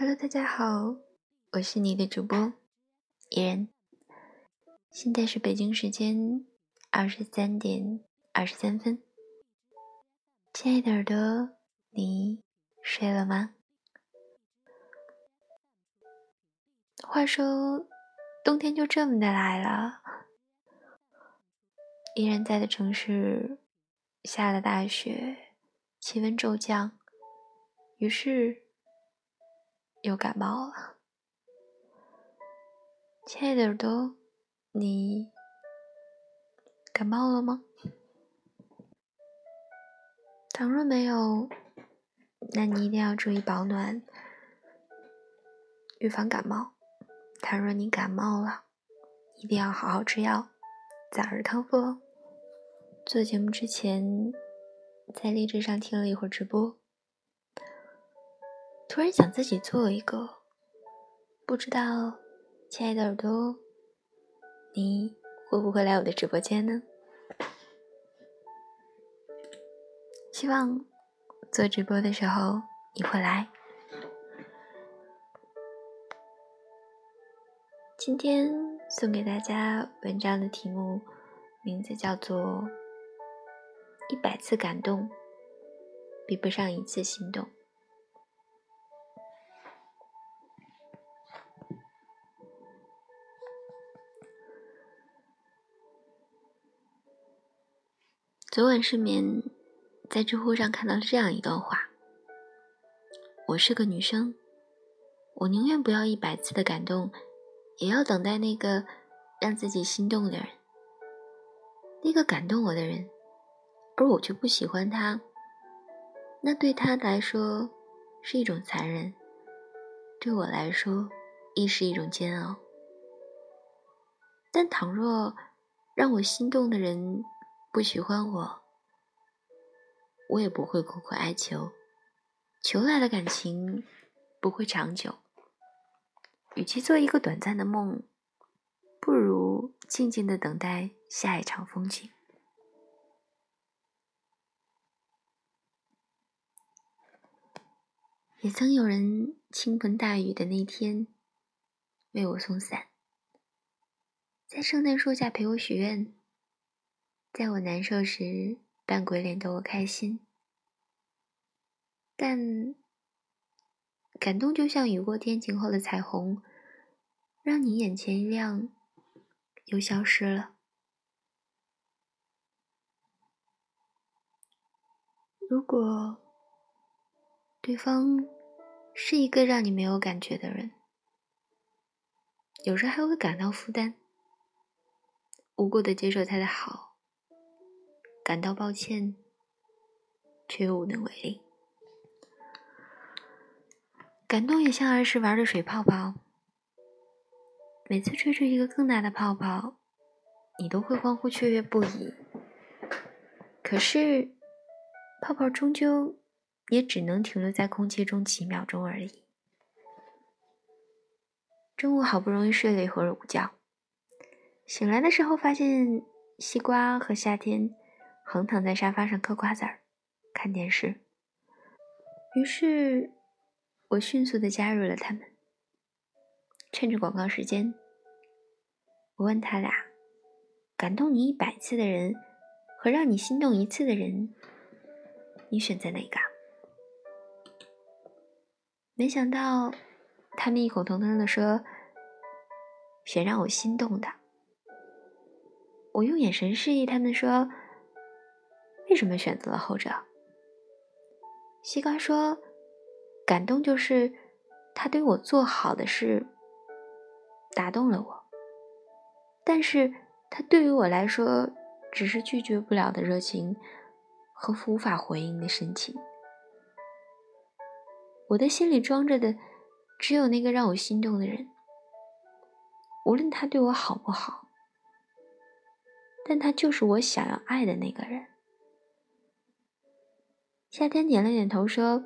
Hello，大家好，我是你的主播伊人。现在是北京时间二十三点二十三分。亲爱的耳朵，你睡了吗？话说，冬天就这么的来了。依然在的城市下了大雪，气温骤降，于是又感冒了。亲爱的耳朵，你感冒了吗？倘若没有，那你一定要注意保暖，预防感冒。倘若你感冒了，一定要好好吃药，早日康复哦。做节目之前，在荔枝上听了一会儿直播，突然想自己做一个，不知道亲爱的耳朵，你会不会来我的直播间呢？希望做直播的时候你会来。今天送给大家文章的题目，名字叫做《一百次感动比不上一次心动》。昨晚失眠，在知乎上看到了这样一段话：“我是个女生，我宁愿不要一百次的感动。”也要等待那个让自己心动的人，那个感动我的人，而我却不喜欢他，那对他来说是一种残忍，对我来说亦是一种煎熬。但倘若让我心动的人不喜欢我，我也不会苦苦哀求，求来的感情不会长久。与其做一个短暂的梦，不如静静的等待下一场风景。也曾有人倾盆大雨的那天为我送伞，在圣诞树下陪我许愿，在我难受时扮鬼脸逗我开心。但。感动就像雨过天晴后的彩虹，让你眼前一亮，又消失了。如果对方是一个让你没有感觉的人，有时还会感到负担，无辜的接受他的好，感到抱歉，却又无能为力。感动也像儿时玩的水泡泡，每次吹出一个更大的泡泡，你都会欢呼雀跃不已。可是，泡泡终究也只能停留在空气中几秒钟而已。中午好不容易睡了一会儿午觉，醒来的时候发现西瓜和夏天横躺在沙发上嗑瓜子儿、看电视，于是。我迅速的加入了他们，趁着广告时间，我问他俩：感动你一百次的人和让你心动一次的人，你选择哪个？没想到他们异口同声的说：选让我心动的。我用眼神示意他们说：为什么选择了后者？西瓜说。感动就是他对我做好的事打动了我，但是他对于我来说只是拒绝不了的热情和无法回应的深情。我的心里装着的只有那个让我心动的人，无论他对我好不好，但他就是我想要爱的那个人。夏天点了点头说。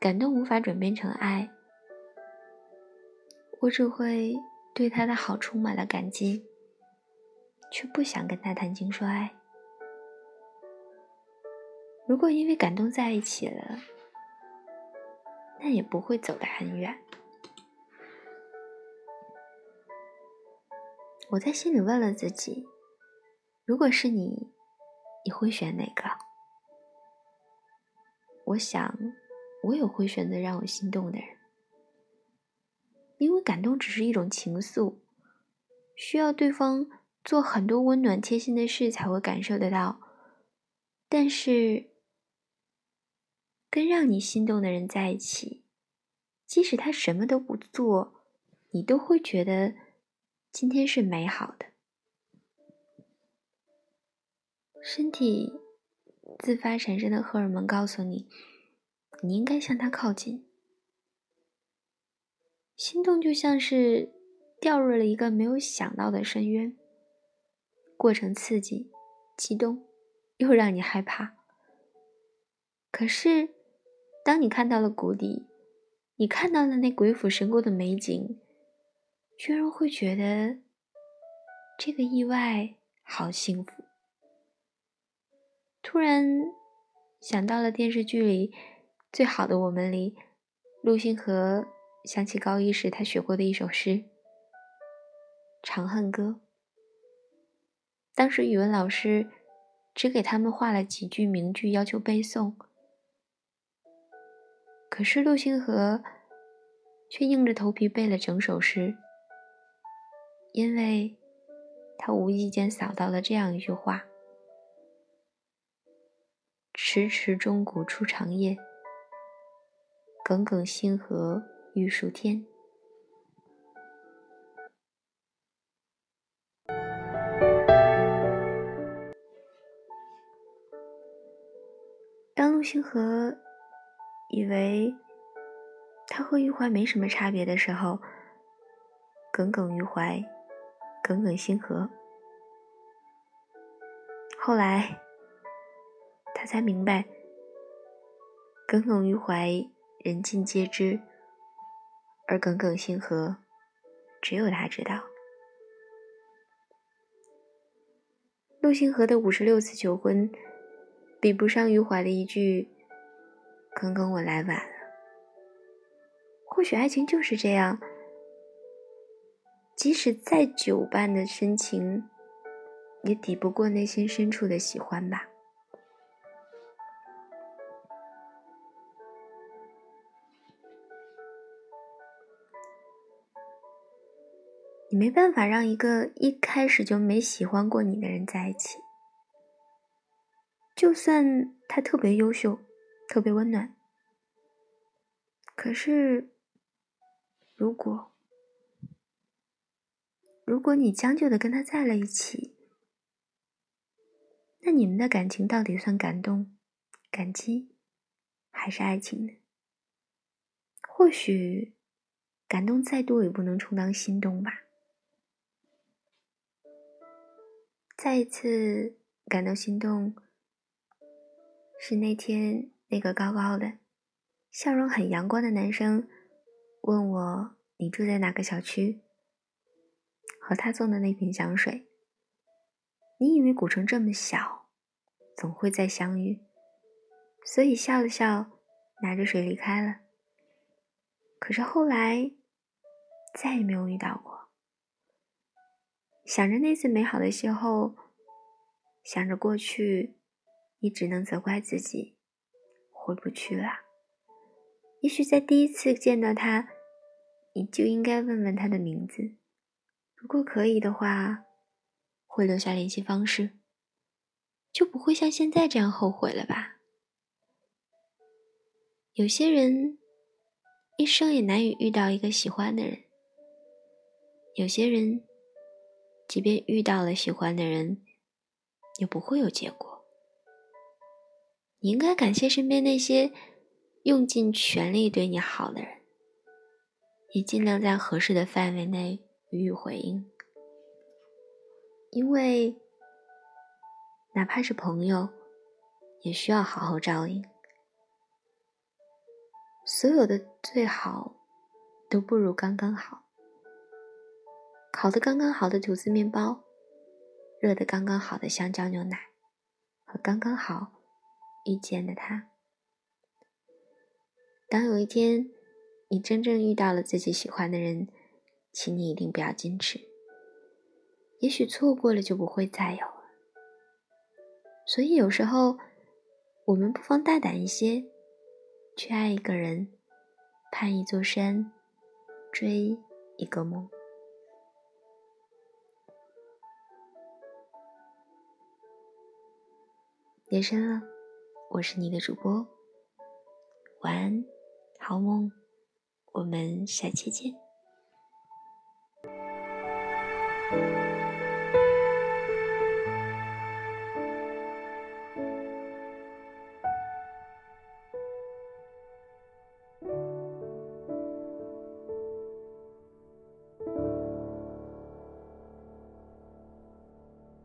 感动无法转变成爱，我只会对他的好充满了感激，却不想跟他谈情说爱。如果因为感动在一起了，那也不会走得很远。我在心里问了自己：如果是你，你会选哪个？我想，我也会选择让我心动的人，因为感动只是一种情愫，需要对方做很多温暖贴心的事才会感受得到。但是，跟让你心动的人在一起，即使他什么都不做，你都会觉得今天是美好的，身体。自发产生的荷尔蒙告诉你，你应该向他靠近。心动就像是掉入了一个没有想到的深渊，过程刺激、激动，又让你害怕。可是，当你看到了谷底，你看到了那鬼斧神工的美景，居然会觉得这个意外好幸福。突然想到了电视剧里《最好的我们》里，陆星河想起高一时他学过的一首诗《长恨歌》。当时语文老师只给他们画了几句名句，要求背诵。可是陆星河却硬着头皮背了整首诗，因为他无意间扫到了这样一句话。迟迟钟鼓初长夜，耿耿星河欲曙天。当陆星河以为他和余淮没什么差别的时候，耿耿于怀，耿耿星河。后来。他才明白，耿耿于怀，人尽皆知；而耿耿星河，只有他知道。陆星河的五十六次求婚，比不上余淮的一句“耿耿，我来晚了”。或许爱情就是这样，即使再久伴的深情，也抵不过内心深处的喜欢吧。你没办法让一个一开始就没喜欢过你的人在一起，就算他特别优秀、特别温暖，可是，如果如果你将就的跟他在了一起，那你们的感情到底算感动、感激，还是爱情呢？或许，感动再多也不能充当心动吧。再一次感到心动，是那天那个高高的、笑容很阳光的男生问我：“你住在哪个小区？”和他送的那瓶香水。你以为古城这么小，总会再相遇，所以笑了笑，拿着水离开了。可是后来再也没有遇到过。想着那次美好的邂逅，想着过去，你只能责怪自己回不去了。也许在第一次见到他，你就应该问问他的名字。如果可以的话，会留下联系方式，就不会像现在这样后悔了吧？有些人一生也难以遇到一个喜欢的人，有些人。即便遇到了喜欢的人，也不会有结果。你应该感谢身边那些用尽全力对你好的人，也尽量在合适的范围内予以回应。因为哪怕是朋友，也需要好好照应。所有的最好，都不如刚刚好。烤的刚刚好的吐司面包，热的刚刚好的香蕉牛奶，和刚刚好遇见的他。当有一天你真正遇到了自己喜欢的人，请你一定不要矜持。也许错过了就不会再有了。所以有时候，我们不妨大胆一些，去爱一个人，攀一座山，追一个梦。夜深了我是你的主播晚安好梦我们下期见。